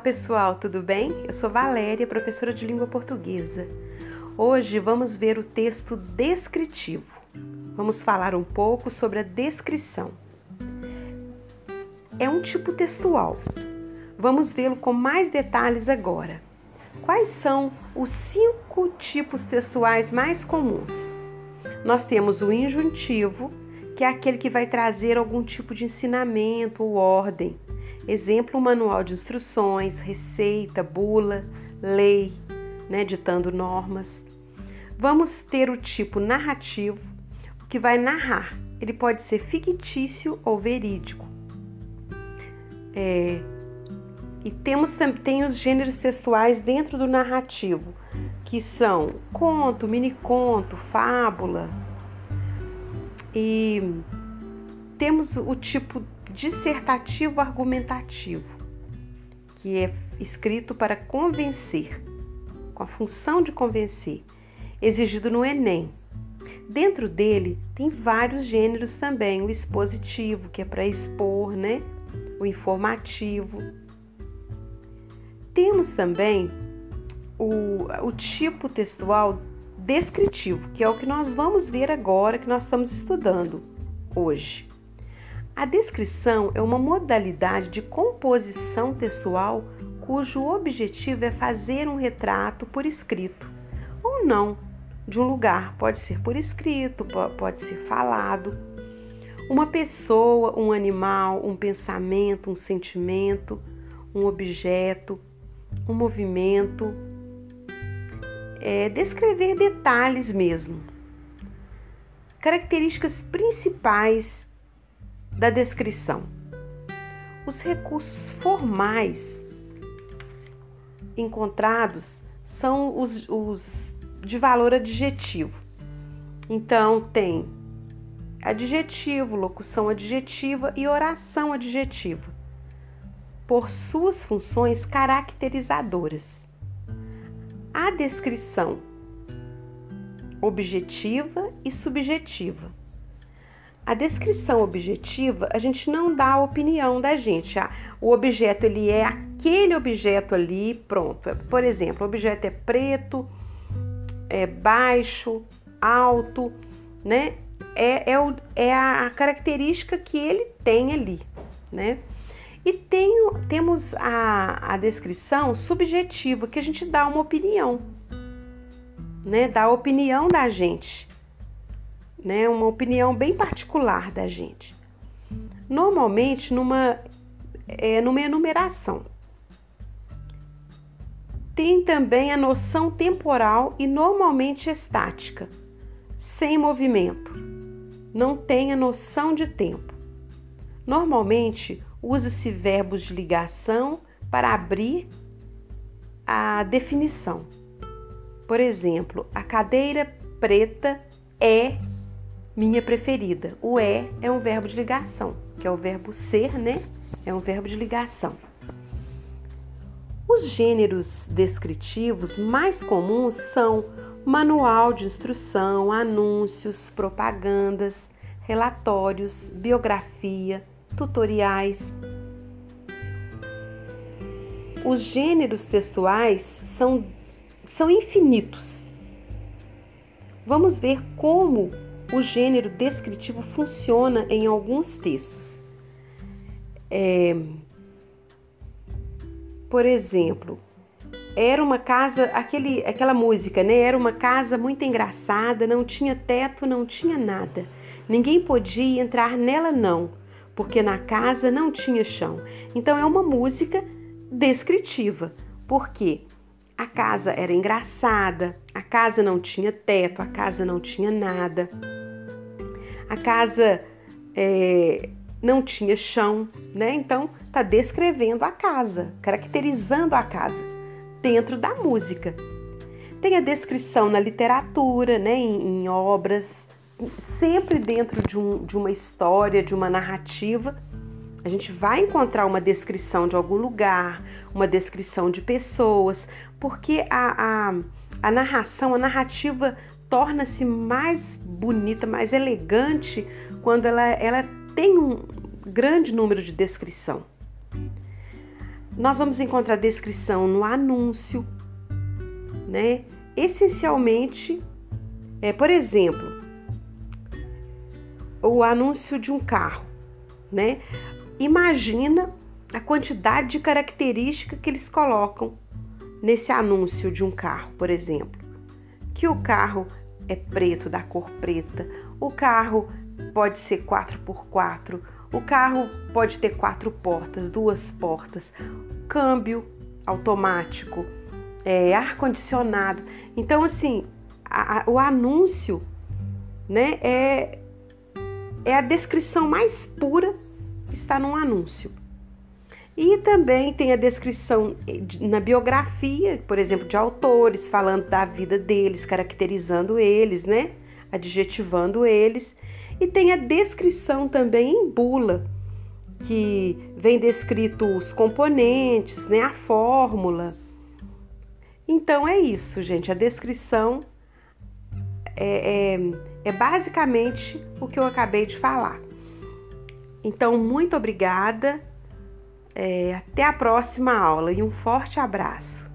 pessoal, tudo bem? Eu sou Valéria, professora de língua portuguesa. Hoje vamos ver o texto descritivo. Vamos falar um pouco sobre a descrição. É um tipo textual. Vamos vê-lo com mais detalhes agora. Quais são os cinco tipos textuais mais comuns? Nós temos o injuntivo, que é aquele que vai trazer algum tipo de ensinamento ou ordem Exemplo, manual de instruções, receita, bula, lei, né, ditando normas. Vamos ter o tipo narrativo, que vai narrar. Ele pode ser fictício ou verídico. É, e temos também os gêneros textuais dentro do narrativo, que são conto, mini-conto, fábula. E temos o tipo dissertativo argumentativo, que é escrito para convencer, com a função de convencer, exigido no Enem. Dentro dele tem vários gêneros também, o expositivo, que é para expor, né? O informativo. Temos também o, o tipo textual descritivo, que é o que nós vamos ver agora, que nós estamos estudando hoje. A descrição é uma modalidade de composição textual cujo objetivo é fazer um retrato por escrito ou não de um lugar, pode ser por escrito, pode ser falado. Uma pessoa, um animal, um pensamento, um sentimento, um objeto, um movimento. É, descrever detalhes mesmo. Características principais da descrição. Os recursos formais encontrados são os, os de valor adjetivo. Então, tem adjetivo, locução adjetiva e oração adjetiva, por suas funções caracterizadoras. A descrição objetiva e subjetiva. A descrição objetiva, a gente não dá a opinião da gente. Ah, o objeto ele é aquele objeto ali, pronto. Por exemplo, o objeto é preto, é baixo, alto, né? É, é, o, é a característica que ele tem ali, né? E tem, temos a, a descrição subjetiva, que a gente dá uma opinião, né? Dá a opinião da gente né, uma opinião bem particular da gente. Normalmente numa, é, numa enumeração. Tem também a noção temporal e normalmente estática, sem movimento. Não tem a noção de tempo. Normalmente usa-se verbos de ligação para abrir a definição. Por exemplo, a cadeira preta é minha preferida. O é é um verbo de ligação, que é o verbo ser, né? É um verbo de ligação. Os gêneros descritivos mais comuns são manual de instrução, anúncios, propagandas, relatórios, biografia, tutoriais. Os gêneros textuais são, são infinitos. Vamos ver como o gênero descritivo funciona em alguns textos. É, por exemplo, era uma casa, aquele, aquela música, né? Era uma casa muito engraçada, não tinha teto, não tinha nada. Ninguém podia entrar nela, não, porque na casa não tinha chão. Então é uma música descritiva, porque a casa era engraçada, a casa não tinha teto, a casa não tinha nada a casa é, não tinha chão, né? Então está descrevendo a casa, caracterizando a casa dentro da música. Tem a descrição na literatura, né? Em, em obras, sempre dentro de, um, de uma história, de uma narrativa. A gente vai encontrar uma descrição de algum lugar, uma descrição de pessoas, porque a, a, a narração, a narrativa torna-se mais bonita, mais elegante quando ela, ela tem um grande número de descrição. nós vamos encontrar descrição no anúncio, né? Essencialmente, é, por exemplo, o anúncio de um carro, né? Imagina a quantidade de características que eles colocam nesse anúncio de um carro, por exemplo. Que o carro é preto, da cor preta, o carro pode ser 4x4, o carro pode ter quatro portas, duas portas, câmbio automático, é, ar-condicionado. Então, assim, a, a, o anúncio né, é, é a descrição mais pura que está num anúncio. E também tem a descrição na biografia, por exemplo, de autores, falando da vida deles, caracterizando eles, né? Adjetivando eles. E tem a descrição também em bula, que vem descrito os componentes, né? A fórmula. Então é isso, gente. A descrição é, é, é basicamente o que eu acabei de falar. Então, muito obrigada. É, até a próxima aula e um forte abraço.